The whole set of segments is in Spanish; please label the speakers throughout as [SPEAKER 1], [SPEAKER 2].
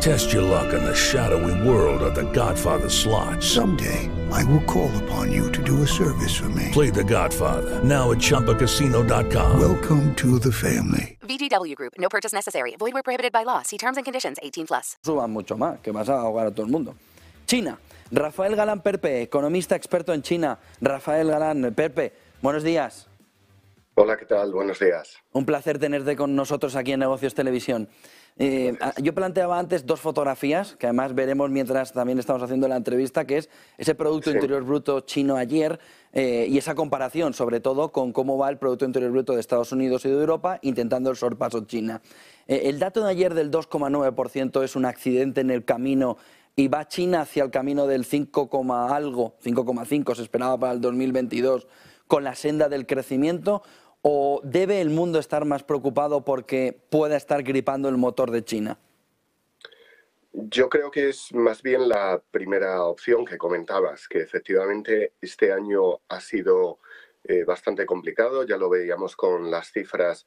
[SPEAKER 1] Test your luck in the shadowy world of The Godfather slot.
[SPEAKER 2] Someday, I will call upon you to do a service for me.
[SPEAKER 1] Play The Godfather now at ChumbaCasino.com.
[SPEAKER 2] Welcome to the family.
[SPEAKER 3] VGW Group. No purchase necessary. Void where prohibited by law. See terms and conditions. 18 plus.
[SPEAKER 4] suban mucho más, que vas a ahogar a todo el mundo. China. Rafael Galán Perpe, economista experto en China. Rafael Galán Perpe, buenos días.
[SPEAKER 5] Hola, ¿qué tal? Buenos días.
[SPEAKER 4] Un placer tenerte con nosotros aquí en Negocios Televisión. Eh, yo planteaba antes dos fotografías, que además veremos mientras también estamos haciendo la entrevista, que es ese Producto
[SPEAKER 5] Sí.
[SPEAKER 4] Interior Bruto chino ayer eh, y esa comparación, sobre todo, con cómo va el Producto Interior Bruto de Estados Unidos y de Europa, intentando el sorpaso China. Eh, el dato de ayer del 2,9% es un accidente en el camino y va China hacia el camino del 5, coma algo, 5,5 se esperaba para el 2022, con la senda del crecimiento, o debe el mundo estar más preocupado porque pueda estar gripando el motor de China?
[SPEAKER 5] Yo creo que es más bien la primera opción que comentabas, que efectivamente este año ha sido eh, bastante complicado, ya lo veíamos con las cifras,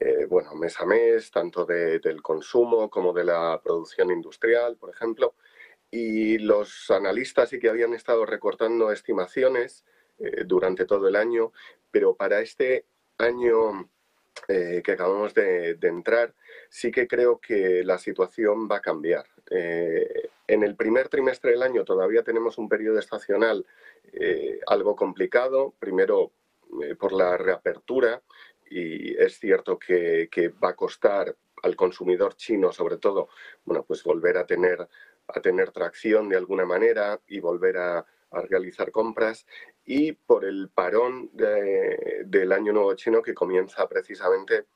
[SPEAKER 5] eh, bueno, mes a mes, tanto de- del consumo como de la producción industrial, por ejemplo, y los analistas sí que habían estado recortando estimaciones eh, durante todo el año, pero para este año eh, que acabamos de, entrar, sí que creo que la situación va a cambiar. Eh, en el primer trimestre del año todavía tenemos un periodo estacional eh, algo complicado, primero por la reapertura, y es cierto que, que va a costar al consumidor chino, sobre todo, bueno, pues volver a tener, a tener tracción de alguna manera y volver a, a realizar compras y por el parón de- del año nuevo chino que comienza precisamente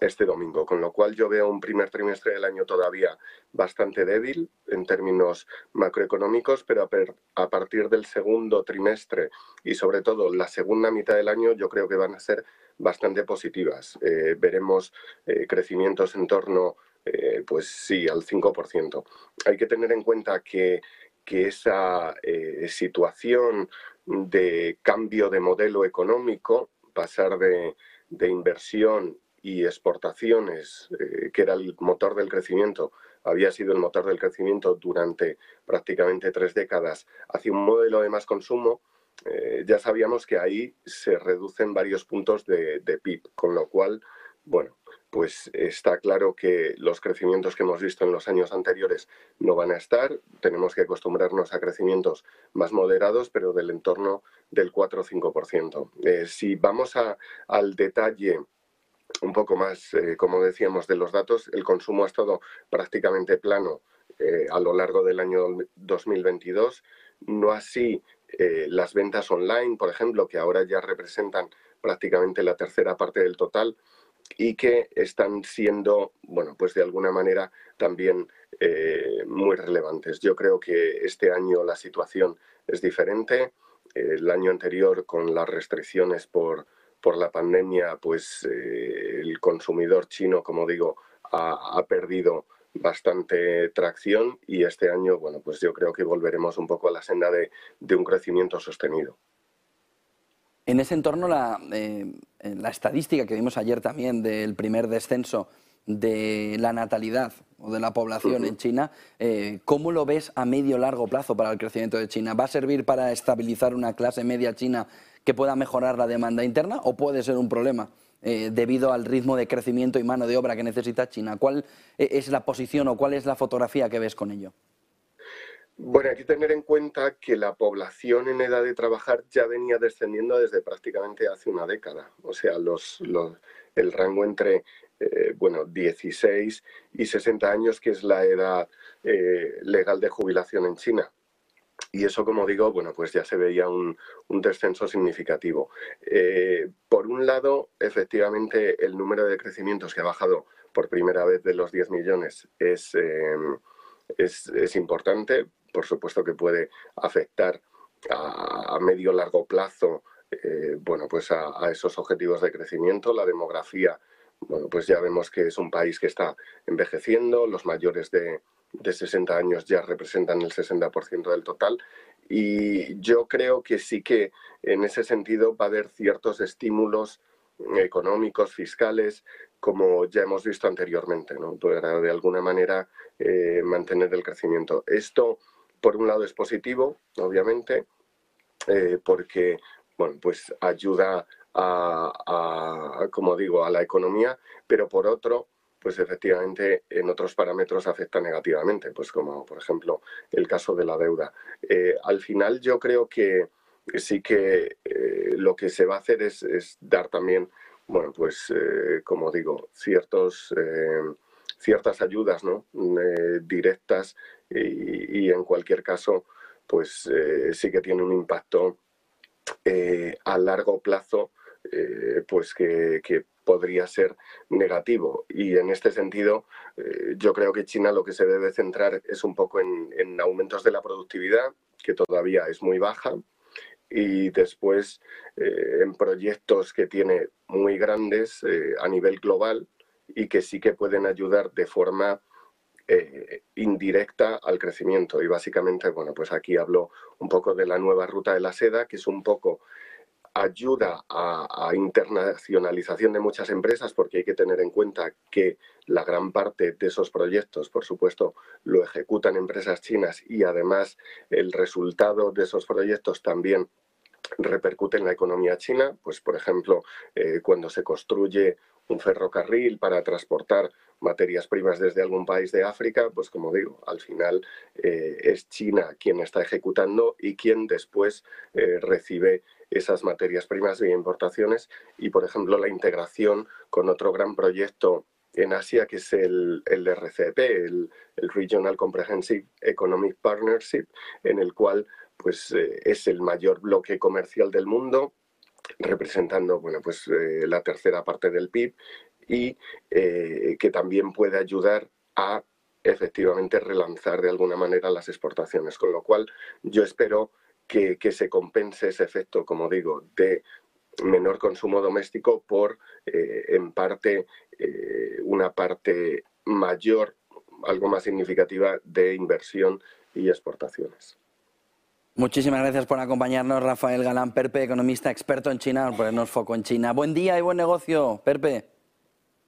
[SPEAKER 5] este domingo, con lo cual yo veo un primer trimestre del año todavía bastante débil en términos macroeconómicos, pero a, partir del segundo trimestre y sobre todo la segunda mitad del año yo creo que van a ser bastante positivas. Eh, veremos eh, crecimientos en torno, eh, pues sí, al 5%. Hay que tener en cuenta que, que esa eh, situación de cambio de modelo económico, pasar de, inversión y exportaciones, eh, que era el motor del crecimiento, había sido el motor del crecimiento durante prácticamente tres décadas, hacia un modelo de más consumo, eh, ya sabíamos que ahí se reducen varios puntos de, de PIB, con lo cual, bueno, pues está claro que los crecimientos que hemos visto en los años anteriores no van a estar. Tenemos que acostumbrarnos a crecimientos más moderados, pero del entorno del 4 o 5%. Eh, si vamos al detalle un poco más, eh, como decíamos, de los datos, el consumo ha estado prácticamente plano eh, a lo largo del año 2022. No así eh, las ventas online, por ejemplo, que ahora ya representan prácticamente la tercera parte del total y que están siendo, bueno, pues de alguna manera también eh, muy relevantes. Yo creo que este año la situación es diferente. El año anterior, con las restricciones por, por la pandemia, pues eh, el consumidor chino, como digo, ha, ha perdido bastante tracción y este año, bueno, pues yo creo que volveremos un poco a la senda de, de un crecimiento sostenido.
[SPEAKER 4] En ese entorno, la, eh, la estadística que vimos ayer también del primer descenso de la natalidad o de la población en China, eh, ¿cómo lo ves a medio largo plazo para el crecimiento de China? ¿Va a servir para estabilizar una clase media china que pueda mejorar la demanda interna o puede ser un problema eh, debido al ritmo de crecimiento y mano de obra que necesita China? ¿Cuál eh, es la posición o cuál es la fotografía que ves con ello?
[SPEAKER 5] Bueno, hay que tener en cuenta que la población en edad de trabajar ya venía descendiendo desde prácticamente hace una década. O sea, los, los- el rango entre eh, bueno, 16 y 60 años, que es la edad eh, legal de jubilación en China. Y eso, como digo, bueno, pues ya se veía un, descenso significativo. Eh, por un lado, efectivamente, el número de crecimientos que ha bajado por primera vez de los 10 millones es, es, importante. Por supuesto que puede afectar a, medio largo plazo, eh, bueno, pues a, a esos objetivos de crecimiento. La demografía bueno, pues ya vemos que es un país que está envejeciendo, los mayores de, de 60 años ya representan el 60% del total y yo creo que sí que en ese sentido va a haber ciertos estímulos económicos, fiscales, como ya hemos visto anteriormente, ¿no? para de alguna manera eh, mantener el crecimiento. Esto, por un lado, es positivo, obviamente, eh, porque bueno, pues ayuda a, como digo, a la economía, pero por otro, pues efectivamente en otros parámetros afecta negativamente, pues como por ejemplo el caso de la deuda. Eh, al final yo creo que sí que lo que se va a hacer es, dar también, bueno, pues eh, como digo, ciertos, ciertas ayudas ¿no? directas y, en cualquier caso, pues sí que tiene un impacto a largo plazo eh, pues que, podría ser negativo. Y en este sentido, eh, yo creo que China lo que se debe centrar es un poco en, aumentos de la productividad, que todavía es muy baja, y después eh, en proyectos que tiene muy grandes a nivel global y que sí que pueden ayudar de forma indirecta al crecimiento. Y básicamente, bueno, pues aquí hablo un poco de la nueva ruta de la seda, que es un poco ayuda a, internacionalización de muchas empresas porque hay que tener en cuenta que la gran parte de esos proyectos, por supuesto, lo ejecutan empresas chinas y además el resultado de esos proyectos también repercute en la economía china. Pues, por ejemplo, eh, cuando se construye un ferrocarril para transportar materias primas desde algún país de África, pues como digo, al final eh, es China quien está ejecutando y quien después eh, recibe esas materias primas de importaciones y, por ejemplo, la integración con otro gran proyecto en Asia, que es el, el RCP, el, Regional Comprehensive Economic Partnership, en el cual pues, eh, es el mayor bloque comercial del mundo, representando bueno, pues, la tercera parte del PIB y eh, que también puede ayudar a efectivamente relanzar de alguna manera las exportaciones. Con lo cual yo espero que, se compense ese efecto, como digo, de menor consumo doméstico por, eh, en parte, eh, una parte mayor, algo más significativa, de inversión y exportaciones.
[SPEAKER 4] Muchísimas gracias por acompañarnos, Rafael Galán Perpe, economista experto en China, por ponernos foco en China. Buen día y buen negocio, Perpe.